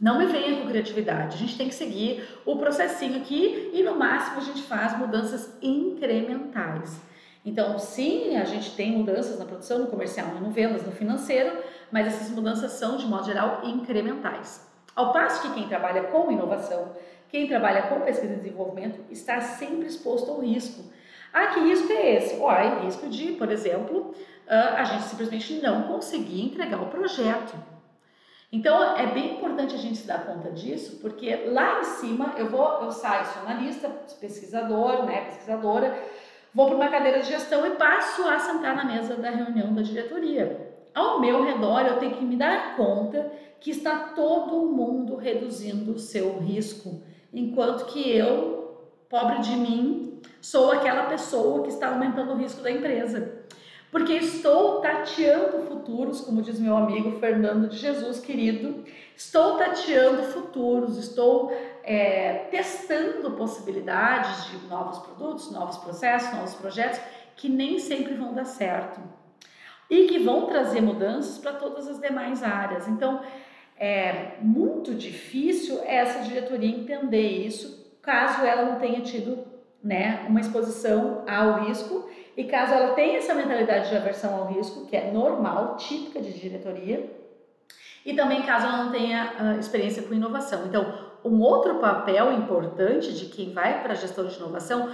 Não me venha com criatividade. A gente tem que seguir o processinho aqui e no máximo a gente faz mudanças incrementais. Então, sim, a gente tem mudanças na produção, no comercial, no vendas, no financeiro, mas essas mudanças são, de modo geral, incrementais. Ao passo que quem trabalha com inovação, quem trabalha com pesquisa e desenvolvimento, está sempre exposto ao risco. Ah, que risco é esse? Olha, risco de, por exemplo, a gente simplesmente não conseguir entregar o projeto. Então é bem importante a gente se dar conta disso, porque lá em cima eu vou, eu saio, sou analista, pesquisador, né, pesquisadora, vou para uma cadeira de gestão e passo a sentar na mesa da reunião da diretoria. Ao meu redor eu tenho que me dar conta que está todo mundo reduzindo o seu risco, enquanto que eu, pobre de mim, sou aquela pessoa que está aumentando o risco da empresa. Porque estou tateando futuros, como diz meu amigo Fernando de Jesus, querido, estou tateando futuros, estou é, testando possibilidades de novos produtos, novos processos, novos projetos que nem sempre vão dar certo e que vão trazer mudanças para todas as demais áreas. Então, é muito difícil essa diretoria entender isso, caso ela não tenha tido né, uma exposição ao risco e caso ela tenha essa mentalidade de aversão ao risco, que é normal, típica de diretoria, e também caso ela não tenha uh, experiência com inovação. Então, um outro papel importante de quem vai para a gestão de inovação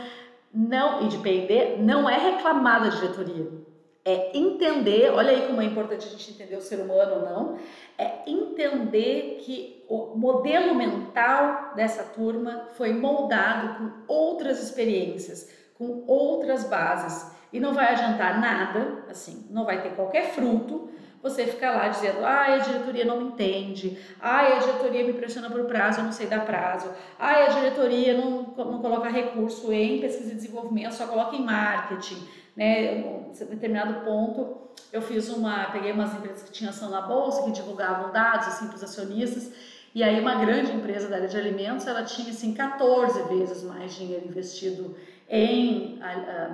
não e de P&D não é reclamar da diretoria é entender, olha aí como é importante a gente entender o ser humano ou não, é entender que o modelo mental dessa turma foi moldado com outras experiências, com outras bases. E não vai adiantar nada, assim, não vai ter qualquer fruto você ficar lá dizendo, ai, a diretoria não me entende, ai, a diretoria me pressiona por prazo, eu não sei dar prazo, ai, a diretoria não, não coloca recurso em pesquisa e desenvolvimento, só coloca em marketing né? Em determinado ponto, eu fiz uma, peguei umas empresas que tinham ação na bolsa, que divulgavam dados assim para os acionistas, e aí uma grande empresa da área de alimentos, ela tinha assim 14 vezes mais dinheiro investido em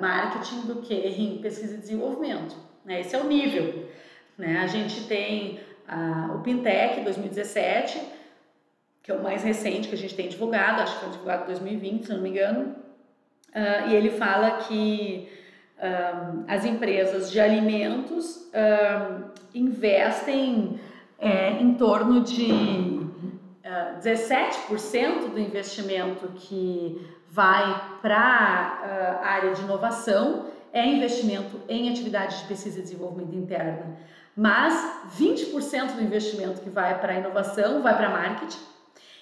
marketing do que em pesquisa e desenvolvimento. Né? Esse é o nível. Né? A gente tem o Pintec 2017, que é o mais recente que a gente tem divulgado, acho que foi divulgado em 2020, se não me engano, uh, e ele fala que um, as empresas de alimentos um, investem é, em torno de uh, 17% do investimento que vai para a uh, área de inovação é investimento em atividades de pesquisa e desenvolvimento interna, mas 20% do investimento que vai para a inovação vai para marketing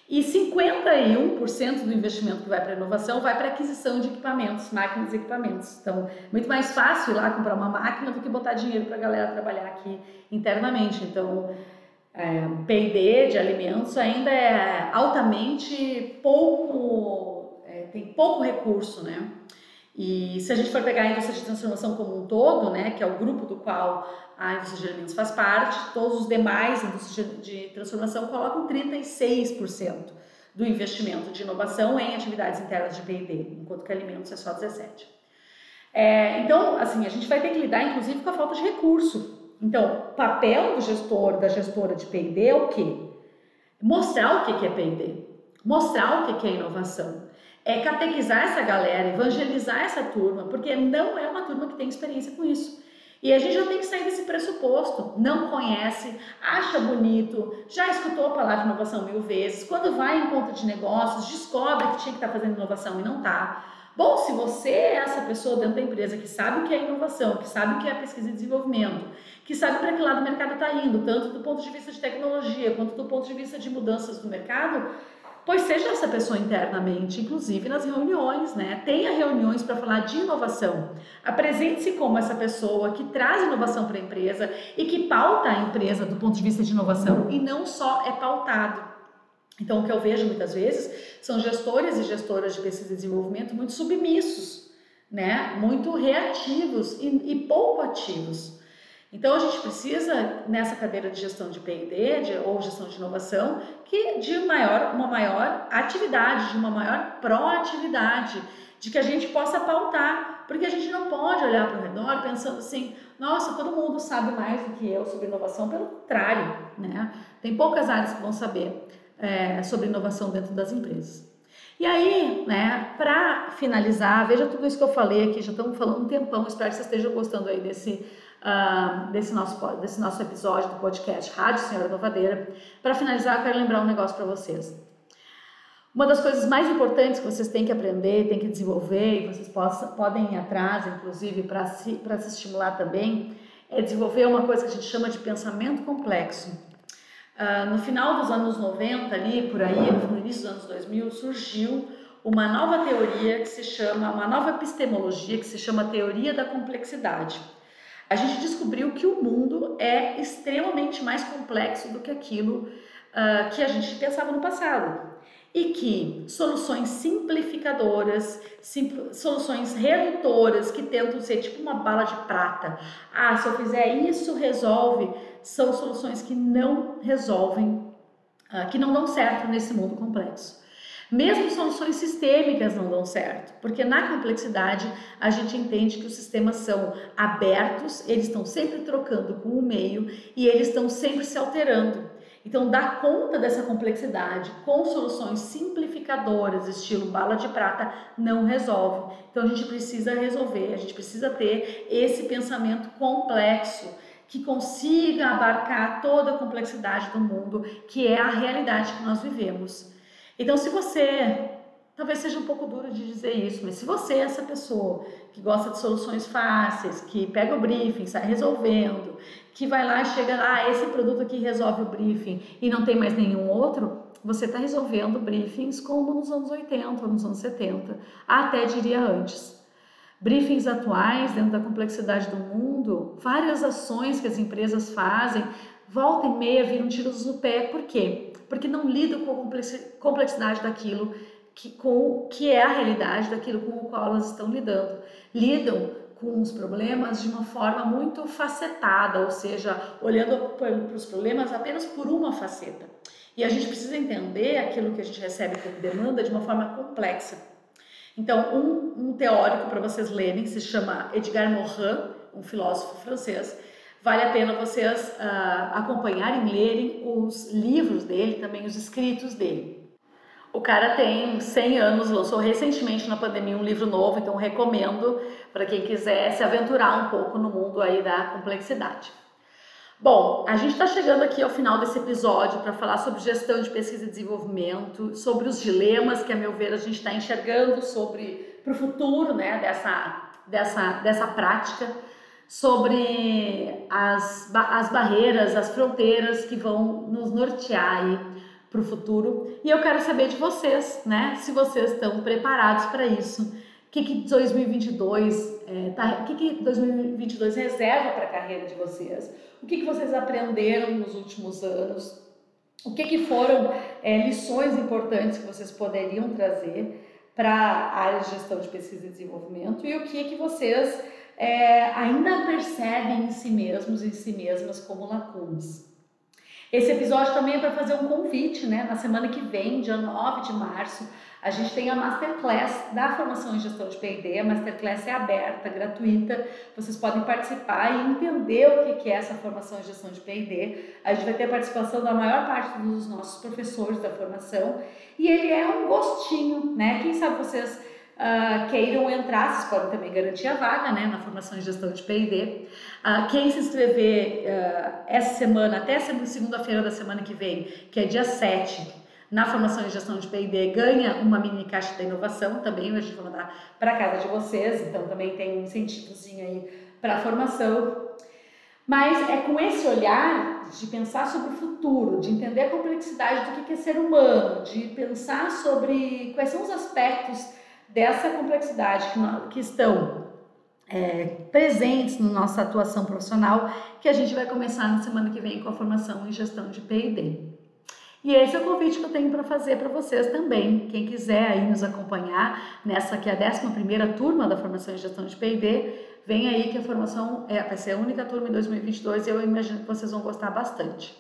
e 51% do investimento que vai para inovação vai para aquisição de equipamentos, máquinas e equipamentos. Então, muito mais fácil ir lá comprar uma máquina do que botar dinheiro para a galera trabalhar aqui internamente. Então, é, P&D de alimentos ainda é altamente pouco, tem pouco recurso, né? E se a gente for pegar a indústria de transformação como um todo, né, que é o grupo do qual a indústria de alimentos faz parte, todos os demais indústrias de transformação colocam 36% do investimento de inovação em atividades internas de P&D, enquanto que alimentos é só 17%. É, então, assim, a gente vai ter que lidar, inclusive, com a falta de recurso. Então, o papel do gestor, da gestora de P&D é o quê? Mostrar o que é P&D, mostrar o que é inovação, é catequizar essa galera, evangelizar essa turma, porque não é uma turma que tem experiência com isso. E a gente já tem que sair desse pressuposto. Não conhece, acha bonito, já escutou a palavra inovação mil vezes. Quando vai em conta de negócios, descobre que tinha que estar tá fazendo inovação e não está. Bom, se você é essa pessoa dentro da empresa que sabe o que é inovação, que sabe o que é pesquisa e desenvolvimento, que sabe para que lado o mercado está indo, tanto do ponto de vista de tecnologia quanto do ponto de vista de mudanças do mercado, pois seja essa pessoa internamente, inclusive nas reuniões, né? Tenha reuniões para falar de inovação. Apresente-se como essa pessoa que traz inovação para a empresa e que pauta a empresa do ponto de vista de inovação e não só é pautado. Então, o que eu vejo muitas vezes são gestores e gestoras de pesquisa e desenvolvimento muito submissos, né? Muito reativos e, e pouco ativos. Então a gente precisa nessa cadeira de gestão de P&D ou gestão de inovação que de maior, uma maior atividade, de uma maior proatividade, de que a gente possa pautar, porque a gente não pode olhar para o redor pensando assim, nossa, todo mundo sabe mais do que eu sobre inovação, pelo contrário, né? Tem poucas áreas que vão saber é, sobre inovação dentro das empresas. E aí, né, para finalizar, veja tudo isso que eu falei aqui, já estamos falando um tempão, espero que vocês estejam gostando aí desse uh, desse, nosso, desse nosso episódio do podcast Rádio Senhora Novadeira. Para finalizar, eu quero lembrar um negócio para vocês. Uma das coisas mais importantes que vocês têm que aprender, têm que desenvolver, e vocês possam, podem ir atrás, inclusive, para se, se estimular também, é desenvolver uma coisa que a gente chama de pensamento complexo. Uh, no final dos anos 90, ali por aí, no início dos anos 2000, surgiu uma nova teoria que se chama, uma nova epistemologia que se chama teoria da complexidade. A gente descobriu que o mundo é extremamente mais complexo do que aquilo uh, que a gente pensava no passado e que soluções simplificadoras, simpl soluções redutoras que tentam ser tipo uma bala de prata. Ah, se eu fizer isso resolve, são soluções que não resolvem, uh, que não dão certo nesse mundo complexo. Mesmo soluções sistêmicas não dão certo, porque na complexidade a gente entende que os sistemas são abertos, eles estão sempre trocando com o meio e eles estão sempre se alterando. Então, dar conta dessa complexidade com soluções simplificadoras, estilo bala de prata, não resolve. Então, a gente precisa resolver, a gente precisa ter esse pensamento complexo que consiga abarcar toda a complexidade do mundo, que é a realidade que nós vivemos. Então, se você Talvez seja um pouco duro de dizer isso, mas se você é essa pessoa que gosta de soluções fáceis, que pega o briefing, sai resolvendo, que vai lá e chega lá, ah, esse produto aqui resolve o briefing e não tem mais nenhum outro, você está resolvendo briefings como nos anos 80 ou nos anos 70, até diria antes. Briefings atuais, dentro da complexidade do mundo, várias ações que as empresas fazem, volta e meia viram tiros no pé. Por quê? Porque não lidam com a complexidade daquilo que, com, que é a realidade daquilo com o qual elas estão lidando. Lidam com os problemas de uma forma muito facetada, ou seja, olhando para os problemas apenas por uma faceta. E a gente precisa entender aquilo que a gente recebe como demanda de uma forma complexa. Então, um, um teórico para vocês lerem se chama Edgar Morin, um filósofo francês. Vale a pena vocês uh, acompanharem, lerem os livros dele, também os escritos dele. O cara tem 100 anos, lançou recentemente na pandemia um livro novo, então recomendo para quem quiser se aventurar um pouco no mundo aí da complexidade. Bom, a gente está chegando aqui ao final desse episódio para falar sobre gestão de pesquisa e desenvolvimento, sobre os dilemas que, a meu ver, a gente está enxergando sobre para o futuro, né, dessa, dessa, dessa prática, sobre as, as barreiras, as fronteiras que vão nos nortear aí para o futuro. E eu quero saber de vocês, né? Se vocês estão preparados para isso. O que, que 2022 é, tá, que, que 2022 reserva para a carreira de vocês? O que, que vocês aprenderam nos últimos anos? O que, que foram é, lições importantes que vocês poderiam trazer para a área de gestão de pesquisa e desenvolvimento? E o que, que vocês é, ainda percebem em si mesmos e em si mesmas como lacunas? Esse episódio também é para fazer um convite, né? Na semana que vem, dia 9 de março, a gente tem a Masterclass da formação em gestão de P&D. A Masterclass é aberta, gratuita. Vocês podem participar e entender o que é essa formação em gestão de P&D. A gente vai ter a participação da maior parte dos nossos professores da formação. E ele é um gostinho, né? Quem sabe vocês uh, queiram entrar, vocês podem também garantir a vaga né, na formação em gestão de P&D. Uh, ah, quem se inscrever uh, essa semana, até segunda-feira da semana que vem, que é dia 7, na formação em gestão de P&D, ganha uma mini caixa da inovação também, a gente vai mandar para casa de vocês, então também tem um incentivozinho aí para a formação. Mas é com esse olhar de pensar sobre o futuro, de entender a complexidade do que é ser humano, de pensar sobre quais são os aspectos dessa complexidade que, nós, que estão é, presentes na nossa atuação profissional, que a gente vai começar na semana que vem com a formação em gestão de P&D. E esse é o convite que eu tenho para fazer para vocês também. Quem quiser aí nos acompanhar nessa que é a 11 turma da formação em gestão de P&D, vem aí que a formação é, vai ser a única turma em 2022 e eu imagino que vocês vão gostar bastante.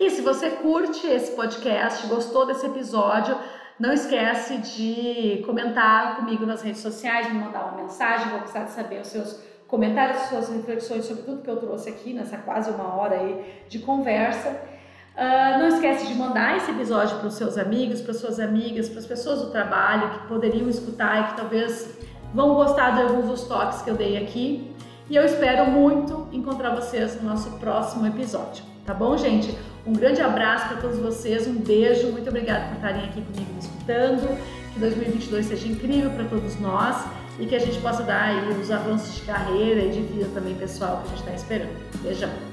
E se você curte esse podcast, gostou desse episódio, não esquece de comentar comigo nas redes sociais, me mandar uma mensagem, vou gostar de saber os seus comentários, suas reflexões sobre tudo que eu trouxe aqui nessa quase uma hora aí de conversa. Uh, não esquece de mandar esse episódio para os seus amigos, para suas amigas, para as pessoas do trabalho que poderiam escutar e que talvez vão gostar de alguns dos toques que eu dei aqui. E eu espero muito encontrar vocês no nosso próximo episódio. Tá bom, gente? Um grande abraço para todos vocês, um beijo, muito obrigada por estarem aqui comigo me escutando. Que 2022 seja incrível para todos nós e que a gente possa dar aí os avanços de carreira e de vida também pessoal que a gente está esperando. Beijão!